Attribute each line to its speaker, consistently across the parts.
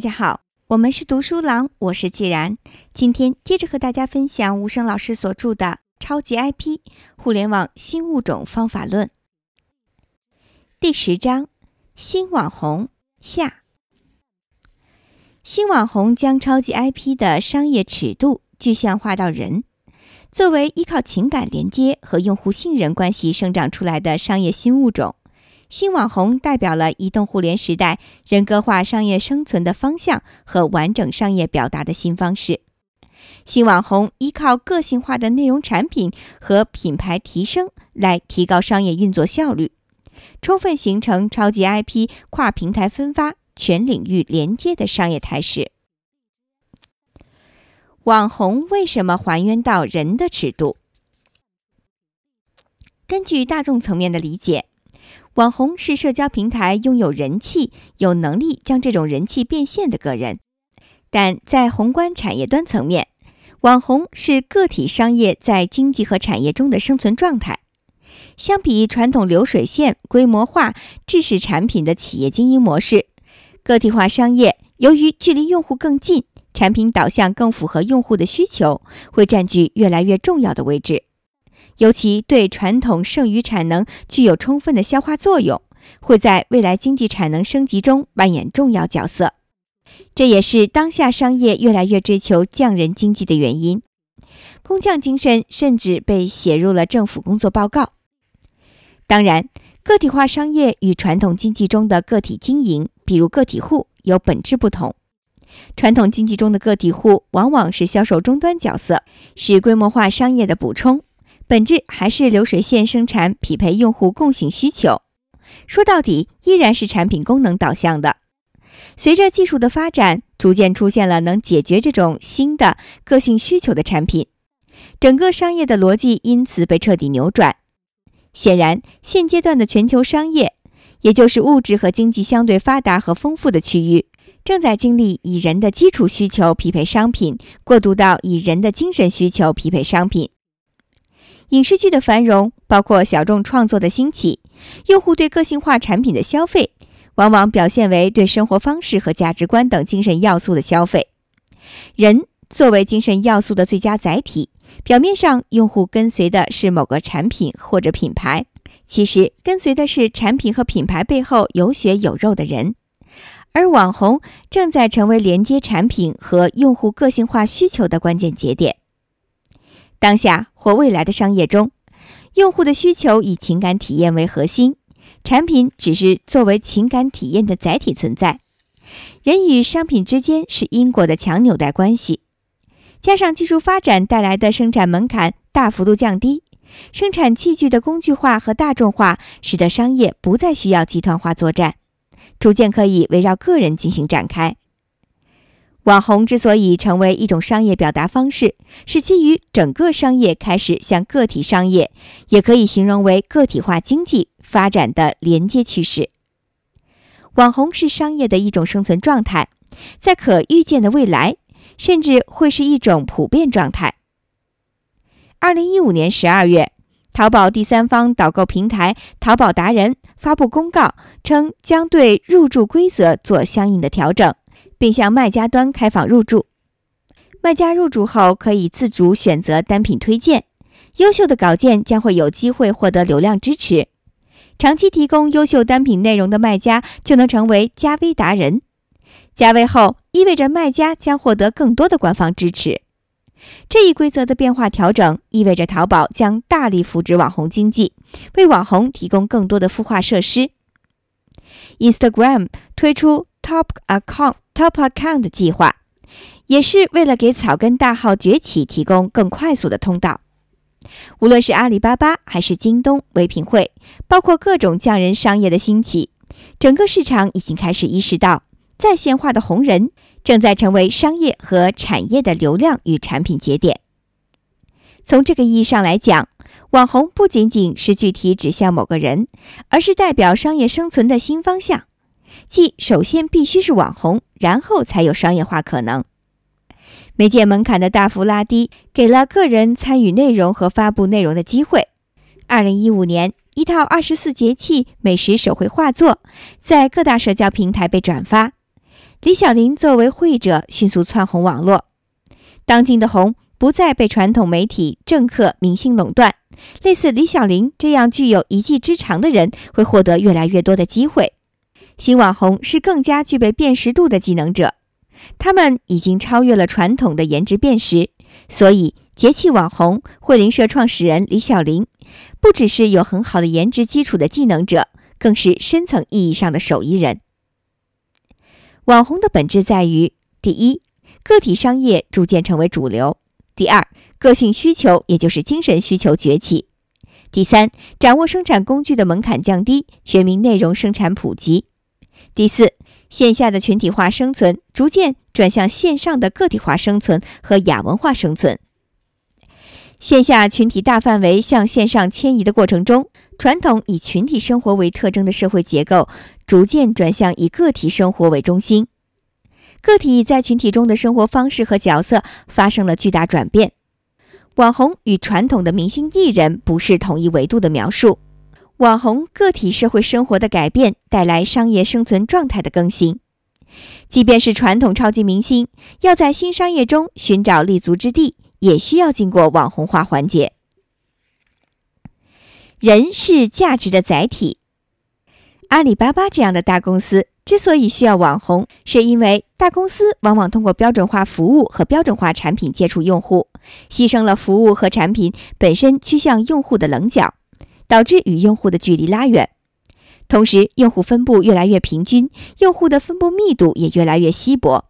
Speaker 1: 大家好，我们是读书郎，我是既然。今天接着和大家分享吴声老师所著的《超级 IP：互联网新物种方法论》第十章：新网红下。新网红将超级 IP 的商业尺度具象化到人。作为依靠情感连接和用户信任关系生长出来的商业新物种。新网红代表了移动互联时代人格化商业生存的方向和完整商业表达的新方式。新网红依靠个性化的内容产品和品牌提升来提高商业运作效率，充分形成超级 IP 跨平台分发、全领域连接的商业态势。网红为什么还原到人的尺度？根据大众层面的理解。网红是社交平台拥有人气、有能力将这种人气变现的个人，但在宏观产业端层面，网红是个体商业在经济和产业中的生存状态。相比传统流水线、规模化、制式产品的企业经营模式，个体化商业由于距离用户更近，产品导向更符合用户的需求，会占据越来越重要的位置。尤其对传统剩余产能具有充分的消化作用，会在未来经济产能升级中扮演重要角色。这也是当下商业越来越追求匠人经济的原因。工匠精神甚至被写入了政府工作报告。当然，个体化商业与传统经济中的个体经营，比如个体户，有本质不同。传统经济中的个体户往往是销售终端角色，是规模化商业的补充。本质还是流水线生产，匹配用户共性需求。说到底，依然是产品功能导向的。随着技术的发展，逐渐出现了能解决这种新的个性需求的产品，整个商业的逻辑因此被彻底扭转。显然，现阶段的全球商业，也就是物质和经济相对发达和丰富的区域，正在经历以人的基础需求匹配商品，过渡到以人的精神需求匹配商品。影视剧的繁荣，包括小众创作的兴起，用户对个性化产品的消费，往往表现为对生活方式和价值观等精神要素的消费。人作为精神要素的最佳载体，表面上用户跟随的是某个产品或者品牌，其实跟随的是产品和品牌背后有血有肉的人。而网红正在成为连接产品和用户个性化需求的关键节点。当下或未来的商业中，用户的需求以情感体验为核心，产品只是作为情感体验的载体存在。人与商品之间是因果的强纽带关系，加上技术发展带来的生产门槛大幅度降低，生产器具的工具化和大众化，使得商业不再需要集团化作战，逐渐可以围绕个人进行展开。网红之所以成为一种商业表达方式，是基于整个商业开始向个体商业，也可以形容为个体化经济发展的连接趋势。网红是商业的一种生存状态，在可预见的未来，甚至会是一种普遍状态。二零一五年十二月，淘宝第三方导购平台淘宝达人发布公告称，将对入驻规则做相应的调整。并向卖家端开放入驻，卖家入驻后可以自主选择单品推荐，优秀的稿件将会有机会获得流量支持。长期提供优秀单品内容的卖家就能成为加微达人，加微后意味着卖家将获得更多的官方支持。这一规则的变化调整意味着淘宝将大力扶持网红经济，为网红提供更多的孵化设施。Instagram 推出 Top Account。Top Account 计划也是为了给草根大号崛起提供更快速的通道。无论是阿里巴巴还是京东、唯品会，包括各种匠人商业的兴起，整个市场已经开始意识到，在线化的红人正在成为商业和产业的流量与产品节点。从这个意义上来讲，网红不仅仅是具体指向某个人，而是代表商业生存的新方向。即首先必须是网红，然后才有商业化可能。媒介门槛的大幅拉低，给了个人参与内容和发布内容的机会。二零一五年，一套二十四节气美食手绘画作在各大社交平台被转发，李小琳作为会者迅速窜红网络。当今的红不再被传统媒体、政客、明星垄断，类似李小琳这样具有一技之长的人会获得越来越多的机会。新网红是更加具备辨识度的技能者，他们已经超越了传统的颜值辨识，所以节气网红慧灵社创始人李小琳不只是有很好的颜值基础的技能者，更是深层意义上的手艺人。网红的本质在于：第一，个体商业逐渐成为主流；第二，个性需求也就是精神需求崛起；第三，掌握生产工具的门槛降低，全民内容生产普及；第四，线下的群体化生存逐渐转向线上的个体化生存和亚文化生存。线下群体大范围向线上迁移的过程中，传统以群体生活为特征的社会结构逐渐转向以个体生活为中心，个体在群体中的生活方式和角色发生了巨大转变。网红与传统的明星艺人不是同一维度的描述，网红个体社会生活的改变带来商业生存状态的更新。即便是传统超级明星，要在新商业中寻找立足之地。也需要经过网红化环节。人是价值的载体。阿里巴巴这样的大公司之所以需要网红，是因为大公司往往通过标准化服务和标准化产品接触用户，牺牲了服务和产品本身趋向用户的棱角，导致与用户的距离拉远。同时，用户分布越来越平均，用户的分布密度也越来越稀薄。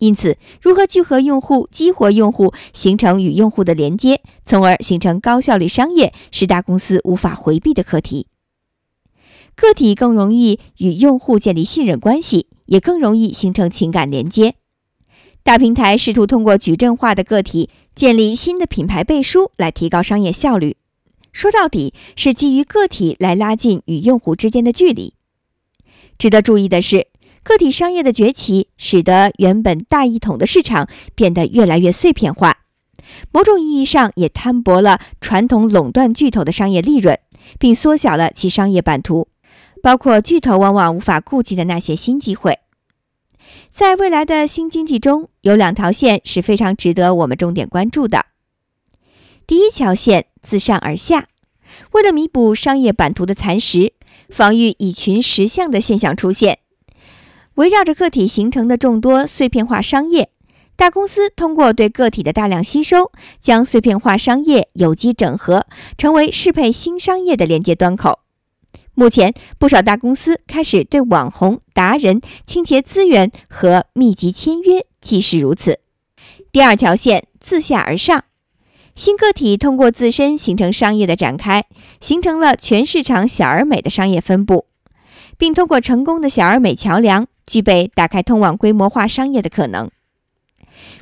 Speaker 1: 因此，如何聚合用户、激活用户，形成与用户的连接，从而形成高效率商业，是大公司无法回避的课题。个体更容易与用户建立信任关系，也更容易形成情感连接。大平台试图通过矩阵化的个体建立新的品牌背书，来提高商业效率。说到底，是基于个体来拉近与用户之间的距离。值得注意的是。个体商业的崛起，使得原本大一统的市场变得越来越碎片化，某种意义上也摊薄了传统垄断巨头的商业利润，并缩小了其商业版图，包括巨头往往无法顾及的那些新机会。在未来的新经济中，有两条线是非常值得我们重点关注的。第一条线自上而下，为了弥补商业版图的蚕食，防御以群实相的现象出现。围绕着个体形成的众多碎片化商业，大公司通过对个体的大量吸收，将碎片化商业有机整合，成为适配新商业的连接端口。目前，不少大公司开始对网红、达人倾斜资源和密集签约，即是如此。第二条线自下而上，新个体通过自身形成商业的展开，形成了全市场小而美的商业分布，并通过成功的小而美桥梁。具备打开通往规模化商业的可能。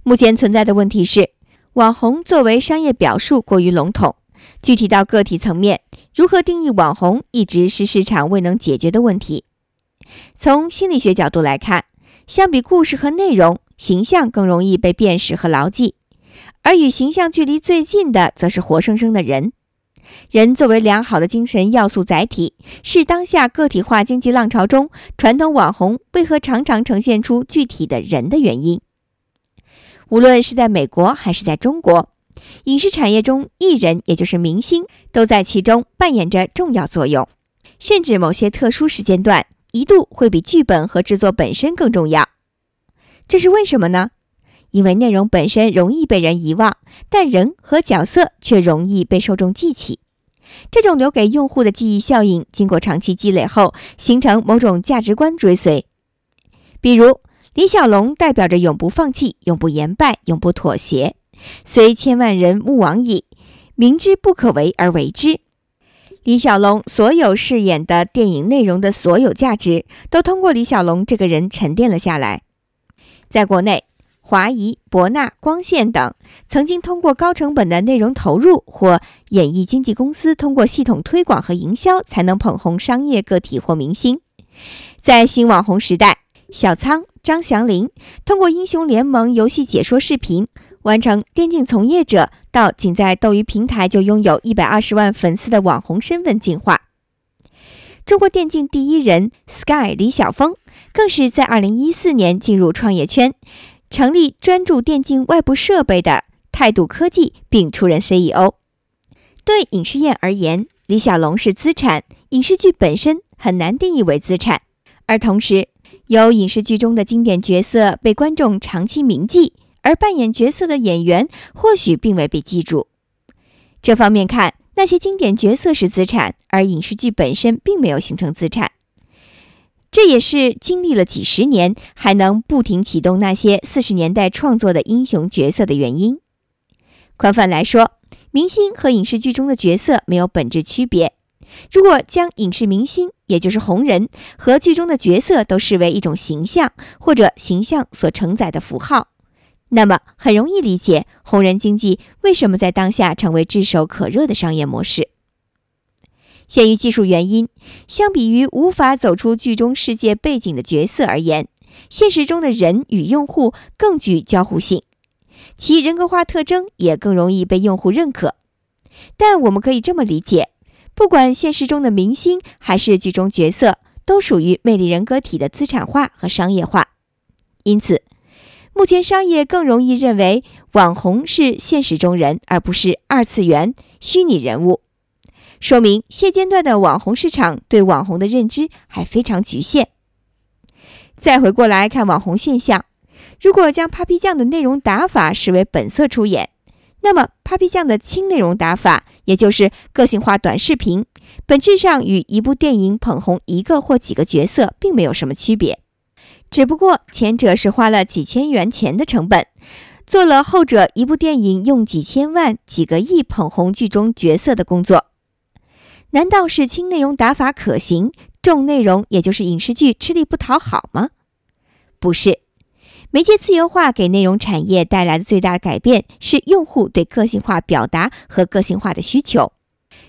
Speaker 1: 目前存在的问题是，网红作为商业表述过于笼统，具体到个体层面，如何定义网红一直是市场未能解决的问题。从心理学角度来看，相比故事和内容，形象更容易被辨识和牢记，而与形象距离最近的，则是活生生的人。人作为良好的精神要素载体，是当下个体化经济浪潮中传统网红为何常常呈现出具体的人的原因。无论是在美国还是在中国，影视产业中，艺人也就是明星都在其中扮演着重要作用，甚至某些特殊时间段一度会比剧本和制作本身更重要。这是为什么呢？因为内容本身容易被人遗忘，但人和角色却容易被受众记起。这种留给用户的记忆效应，经过长期积累后，形成某种价值观追随。比如，李小龙代表着永不放弃、永不言败、永不妥协，虽千万人吾往矣，明知不可为而为之。李小龙所有饰演的电影内容的所有价值，都通过李小龙这个人沉淀了下来。在国内。华谊、博纳、光线等曾经通过高成本的内容投入，或演艺经纪公司通过系统推广和营销，才能捧红商业个体或明星。在新网红时代，小仓、张祥林通过英雄联盟游戏解说视频，完成电竞从业者到仅在斗鱼平台就拥有一百二十万粉丝的网红身份进化。中国电竞第一人 Sky 李晓峰更是在2014年进入创业圈，成立专注电竞外部设备的态度科技，并出任 CEO。对影视业而言，李小龙是资产，影视剧本身很难定义为资产。而同时，有影视剧中的经典角色被观众长期铭记，而扮演角色的演员或许并未被记住。这方面看，那些经典角色是资产，而影视剧本身并没有形成资产。这也是经历了几十年还能不停启动那些四十年代创作的英雄角色的原因。宽泛来说，明星和影视剧中的角色没有本质区别。如果将影视明星，也就是红人，和剧中的角色都视为一种形象或者形象所承载的符号，那么很容易理解红人经济为什么在当下成为炙手可热的商业模式。限于技术原因，相比于无法走出剧中世界背景的角色而言，现实中的人与用户更具交互性，其人格化特征也更容易被用户认可。但我们可以这么理解：不管现实中的明星还是剧中角色，都属于魅力人格体的资产化和商业化。因此，目前商业更容易认为网红是现实中人，而不是二次元虚拟人物。说明现阶段的网红市场对网红的认知还非常局限。再回过来看网红现象，如果将 Papi 酱的内容打法视为本色出演，那么 Papi 酱的轻内容打法，也就是个性化短视频，本质上与一部电影捧红一个或几个角色并没有什么区别，只不过前者是花了几千元钱的成本，做了后者一部电影用几千万、几个亿捧红剧中角色的工作。难道是轻内容打法可行，重内容也就是影视剧吃力不讨好吗？不是，媒介自由化给内容产业带来的最大改变是用户对个性化表达和个性化的需求，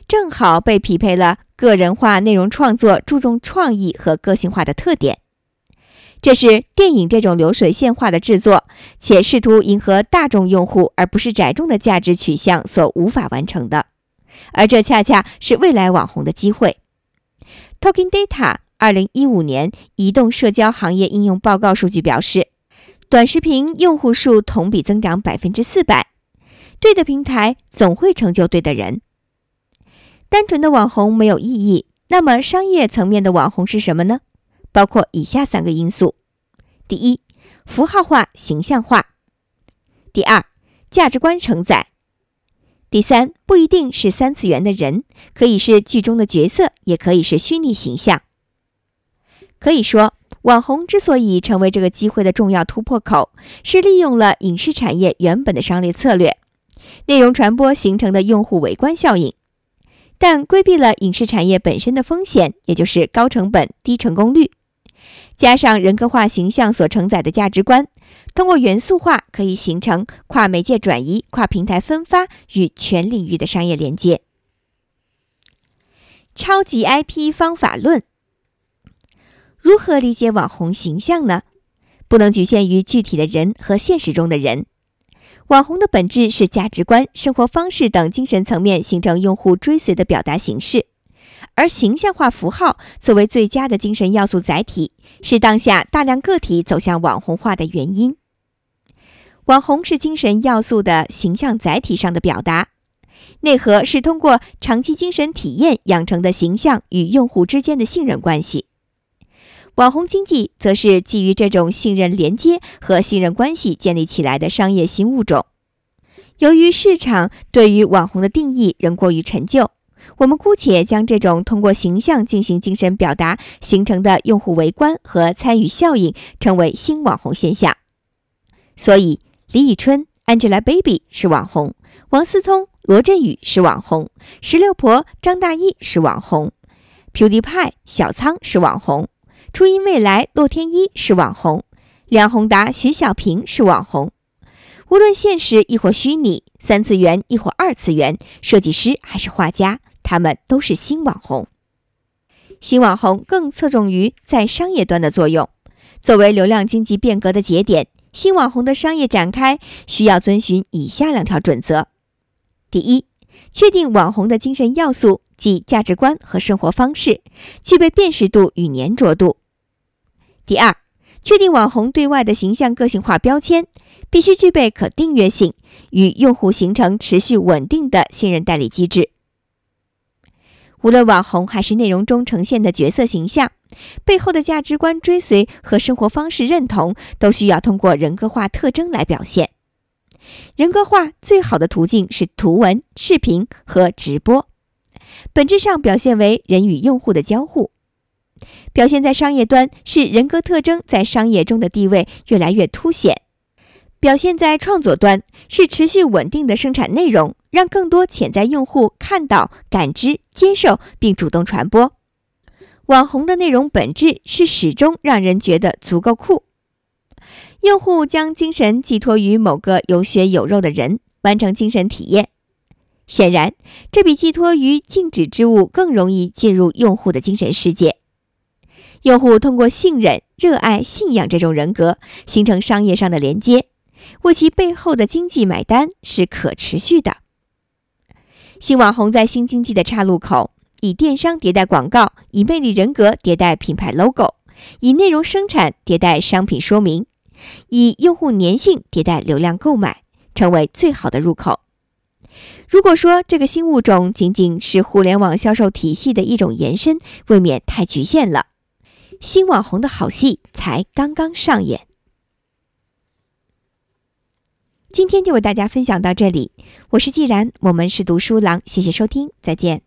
Speaker 1: 正好被匹配了个人化内容创作注重创意和个性化的特点。这是电影这种流水线化的制作，且试图迎合大众用户而不是窄众的价值取向所无法完成的。而这恰恰是未来网红的机会。Talking Data 二零一五年移动社交行业应用报告数据表示，短视频用户数同比增长百分之四百。对的平台总会成就对的人。单纯的网红没有意义，那么商业层面的网红是什么呢？包括以下三个因素：第一，符号化、形象化；第二，价值观承载。第三，不一定是三次元的人，可以是剧中的角色，也可以是虚拟形象。可以说，网红之所以成为这个机会的重要突破口，是利用了影视产业原本的商业策略，内容传播形成的用户围观效应，但规避了影视产业本身的风险，也就是高成本、低成功率。加上人格化形象所承载的价值观，通过元素化可以形成跨媒介转移、跨平台分发与全领域的商业连接。超级 IP 方法论，如何理解网红形象呢？不能局限于具体的人和现实中的人。网红的本质是价值观、生活方式等精神层面形成用户追随的表达形式。而形象化符号作为最佳的精神要素载体，是当下大量个体走向网红化的原因。网红是精神要素的形象载体上的表达，内核是通过长期精神体验养成的形象与用户之间的信任关系。网红经济则是基于这种信任连接和信任关系建立起来的商业新物种。由于市场对于网红的定义仍过于陈旧。我们姑且将这种通过形象进行精神表达形成的用户围观和参与效应称为新网红现象。所以，李宇春、Angelababy 是网红，王思聪、罗振宇是网红，石榴婆张大奕是网红，PewDiePie 小仓是网红，初音未来洛天依是网红，梁宏达徐小平是网红。无论现实亦或虚拟，三次元亦或二次元，设计师还是画家。他们都是新网红，新网红更侧重于在商业端的作用。作为流量经济变革的节点，新网红的商业展开需要遵循以下两条准则：第一，确定网红的精神要素即价值观和生活方式具备辨识度与粘着度；第二，确定网红对外的形象个性化标签，必须具备可订阅性，与用户形成持续稳定的信任代理机制。无论网红还是内容中呈现的角色形象，背后的价值观追随和生活方式认同，都需要通过人格化特征来表现。人格化最好的途径是图文、视频和直播，本质上表现为人与用户的交互。表现在商业端是人格特征在商业中的地位越来越凸显；表现在创作端是持续稳定的生产内容，让更多潜在用户看到、感知、接受并主动传播。网红的内容本质是始终让人觉得足够酷。用户将精神寄托于某个有血有肉的人，完成精神体验。显然，这比寄托于静止之物更容易进入用户的精神世界。用户通过信任、热爱、信仰这种人格，形成商业上的连接，为其背后的经济买单是可持续的。新网红在新经济的岔路口，以电商迭代广告，以魅力人格迭代品牌 logo，以内容生产迭代商品说明。以用户粘性迭代流量购买，成为最好的入口。如果说这个新物种仅仅是互联网销售体系的一种延伸，未免太局限了。新网红的好戏才刚刚上演。今天就为大家分享到这里，我是既然，我们是读书郎，谢谢收听，再见。